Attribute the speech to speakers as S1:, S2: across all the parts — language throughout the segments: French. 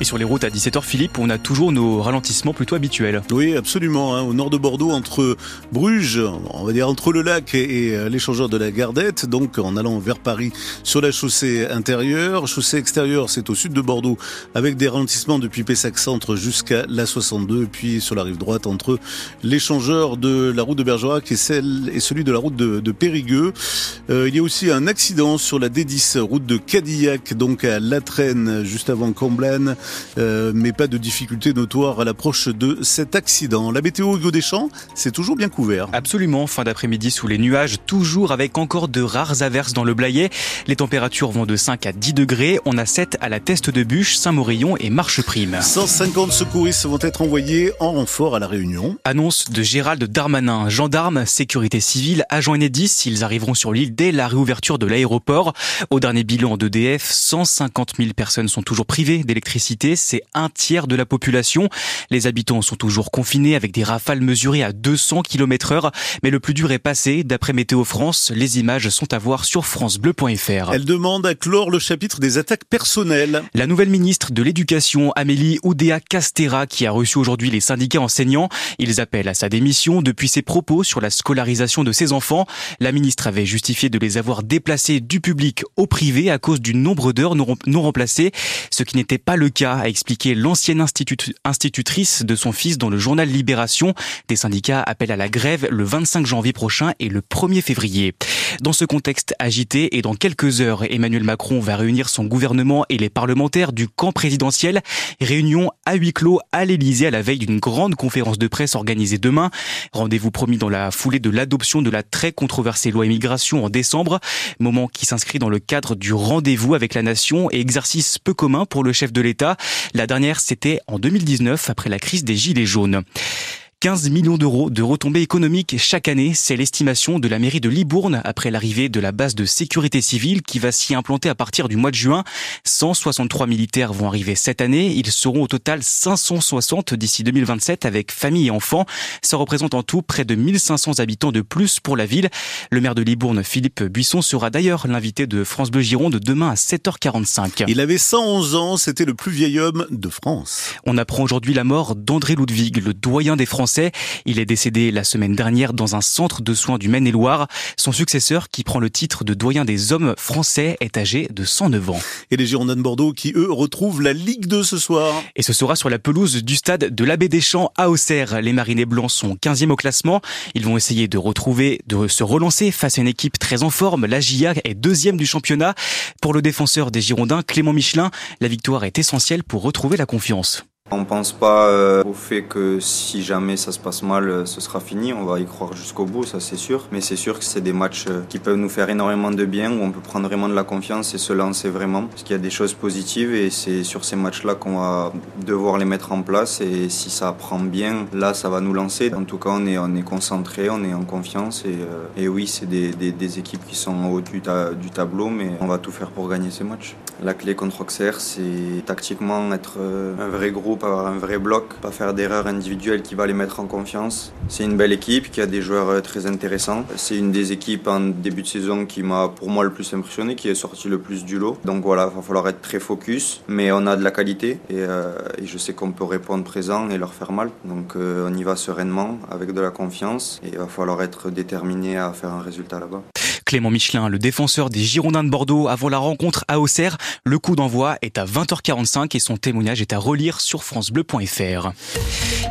S1: Et sur les routes à 17h, Philippe, on a toujours nos ralentissements plutôt habituels.
S2: Oui, absolument. Hein. Au nord de Bordeaux, entre Bruges, on va dire entre le lac et euh, l'échangeur de la Gardette, donc en allant vers Paris sur la chaussée intérieure. Chaussée extérieure, c'est au sud de Bordeaux, avec des ralentissements depuis Pessac Centre jusqu'à la 62, puis sur la rive droite entre l'échangeur de la route de Bergerac et celle et celui de la route de, Périgueux. Euh, il y a aussi un accident sur la D10 route de Cadillac, donc à Latraine, juste avant Comblaine, euh, mais pas de difficulté notoire à l'approche de cet accident. La météo Hugo Deschamps, c'est toujours bien couvert.
S1: Absolument, fin d'après-midi sous les nuages, toujours avec encore de rares averses dans le Blayais. Les températures vont de 5 à 10 degrés. On a 7 à la Teste de Bûche, Saint-Morillon et Marcheprime.
S2: 150 secouristes vont être envoyés en renfort à la Réunion.
S1: Annonce de Gérald Darmanin, gendarme, sécurité civile, agent Enedis, ils arriveront sur l'île dès la réouverture de l'aéroport. Au dernier bilan d'EDF, 150 000 personnes sont toujours privées d'électricité, c'est un tiers de la population. Les habitants sont toujours confinés avec des rafales mesurées à 200 km heure, mais le plus dur est passé. D'après Météo France, les images sont à voir sur francebleu.fr.
S2: Elle demande à clore le chapitre des attaques personnelles.
S1: La nouvelle ministre de l'Éducation, Amélie Oudéa Castera, qui a reçu aujourd'hui les syndicats enseignants, ils appellent à sa démission depuis ses propos sur la scolarisation de ses enfants. La ministre avait justifié de les avoir déplacés du public au privé à cause du nombre d'heures non remplacées, ce qui n'était pas le cas, a expliqué l'ancienne institutrice de son fils dans le journal Libération. Des syndicats appellent à la grève le 25 janvier prochain et le 1er février. Dans ce contexte agité et dans quelques heures, Emmanuel Macron va réunir son gouvernement et les parlementaires du camp présidentiel. Réunion à huis clos à l'Elysée à la veille d'une grande conférence de presse organisée demain. Rendez-vous promis dans la foulée de l'adoption de la très controversée loi immigration en décembre. Moment qui s'inscrit dans le cadre du rendez-vous avec la nation et exercice peu commun pour le chef de l'État. La dernière, c'était en 2019 après la crise des Gilets jaunes. 15 millions d'euros de retombées économiques chaque année, c'est l'estimation de la mairie de Libourne après l'arrivée de la base de sécurité civile qui va s'y implanter à partir du mois de juin. 163 militaires vont arriver cette année, ils seront au total 560 d'ici 2027 avec famille et enfants. Ça représente en tout près de 1500 habitants de plus pour la ville. Le maire de Libourne, Philippe Buisson, sera d'ailleurs l'invité de France Bleu Gironde demain à 7h45.
S2: Il avait 111 ans, c'était le plus vieil homme de France.
S1: On apprend aujourd'hui la mort d'André Ludwig, le doyen des Français il est décédé la semaine dernière dans un centre de soins du Maine-et-Loire. Son successeur, qui prend le titre de doyen des hommes français, est âgé de 109 ans.
S2: Et les Girondins de Bordeaux qui, eux, retrouvent la Ligue 2 ce soir.
S1: Et ce sera sur la pelouse du stade de l'Abbé des Champs à Auxerre. Les Marinés Blancs sont 15e au classement. Ils vont essayer de retrouver, de se relancer face à une équipe très en forme. La GIA est deuxième du championnat. Pour le défenseur des Girondins, Clément Michelin, la victoire est essentielle pour retrouver la confiance.
S3: On pense pas euh, au fait que si jamais ça se passe mal, euh, ce sera fini. On va y croire jusqu'au bout, ça c'est sûr. Mais c'est sûr que c'est des matchs euh, qui peuvent nous faire énormément de bien, où on peut prendre vraiment de la confiance et se lancer vraiment. Parce qu'il y a des choses positives et c'est sur ces matchs-là qu'on va devoir les mettre en place. Et si ça prend bien, là ça va nous lancer. En tout cas, on est, on est concentré, on est en confiance. Et, et oui, c'est des, équipes qui sont en haut du, du tableau, mais on va tout faire pour gagner ces matchs. La clé contre Auxerre, c'est tactiquement être un vrai groupe avoir un vrai bloc, pas faire d'erreurs individuelles qui va les mettre en confiance. C'est une belle équipe qui a des joueurs euh, très intéressants. C'est une des équipes en début de saison qui m'a pour moi le plus impressionné, qui est sorti le plus du lot. Donc voilà, il va falloir être très focus, mais on a de la qualité et, euh, je sais qu'on peut répondre présent et leur faire mal. Donc euh, on y va sereinement, avec de la confiance et il va falloir être déterminé à faire un résultat là-bas.
S1: Clément Michelin, le défenseur des Girondins de Bordeaux avant la rencontre à Auxerre. Le coup d'envoi est à 20h45 et son témoignage est à relire sur francebleu.fr.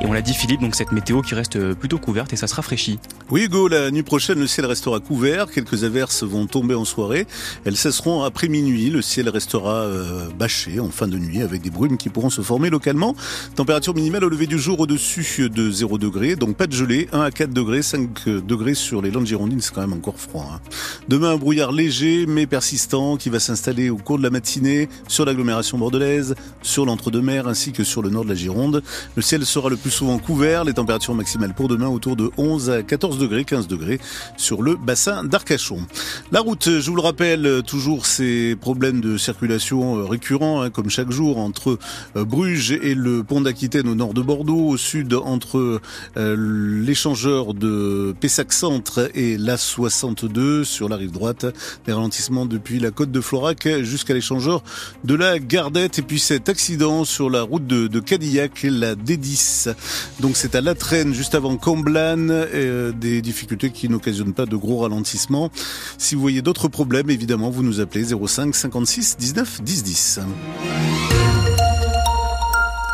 S1: Et on l'a dit Philippe, donc cette météo qui reste plutôt couverte et ça se rafraîchit.
S2: Oui Hugo, la nuit prochaine le ciel restera couvert, quelques averses vont tomber en soirée, elles cesseront après minuit, le ciel restera euh, bâché en fin de nuit avec des brumes qui pourront se former localement. Température minimale au lever du jour au-dessus de 0 degré, donc pas de gelée, 1 à 4 degrés, 5 degrés sur les Landes Girondines, c'est quand même encore froid. Hein. Demain, un brouillard léger mais persistant qui va s'installer au cours de la matinée sur l'agglomération bordelaise, sur l'entre-deux-mer ainsi que sur le nord de la Gironde. Le ciel sera le plus souvent couvert, les températures maximales pour demain autour de 11 à 14 degrés, 15 degrés sur le bassin d'Arcachon. La route, je vous le rappelle, toujours ces problèmes de circulation récurrents, hein, comme chaque jour, entre euh, Bruges et le pont d'Aquitaine au nord de Bordeaux, au sud entre euh, l'échangeur de Pessac Centre et la 62 sur la rive droite. Des ralentissements depuis la côte de Florac jusqu'à l'échangeur de la Gardette. Et puis cet accident sur la route de, de Cadillac, la D10. Donc c'est à La Traîne, juste avant Comblan. Euh, des difficultés qui n'occasionnent pas de gros ralentissements. Si vous voyez d'autres problèmes, évidemment, vous nous appelez 05 56 19 10 10.